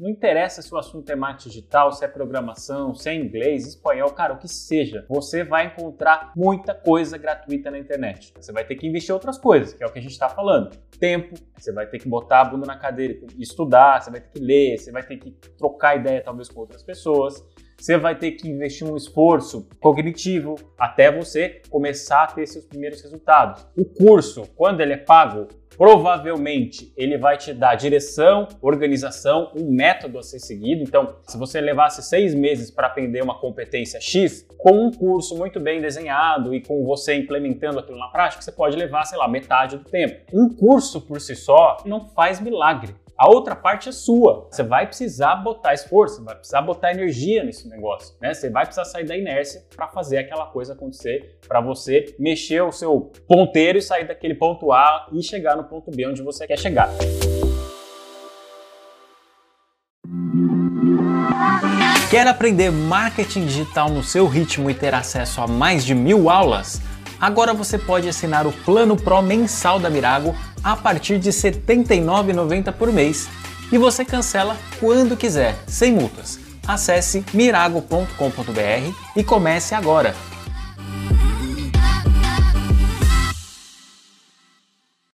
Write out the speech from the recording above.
Não interessa se o assunto é marketing digital, se é programação, se é inglês, espanhol, cara, o que seja. Você vai encontrar muita coisa gratuita na internet. Você vai ter que investir outras coisas, que é o que a gente está falando. Tempo, você vai ter que botar a bunda na cadeira e estudar, você vai ter que ler, você vai ter que trocar ideia talvez com outras pessoas você vai ter que investir um esforço cognitivo até você começar a ter seus primeiros resultados. O curso, quando ele é pago, provavelmente ele vai te dar direção, organização, um método a ser seguido. Então, se você levasse seis meses para aprender uma competência X, com um curso muito bem desenhado e com você implementando aquilo na prática, você pode levar, sei lá, metade do tempo. Um curso por si só não faz milagre. A outra parte é sua. Você vai precisar botar esforço, vai precisar botar energia nesse negócio, né? Você vai precisar sair da inércia para fazer aquela coisa acontecer, para você mexer o seu ponteiro e sair daquele ponto A e chegar no ponto B onde você quer chegar. Quer aprender marketing digital no seu ritmo e ter acesso a mais de mil aulas? Agora você pode assinar o Plano Pro mensal da Mirago a partir de R$ 79,90 por mês e você cancela quando quiser, sem multas. Acesse mirago.com.br e comece agora.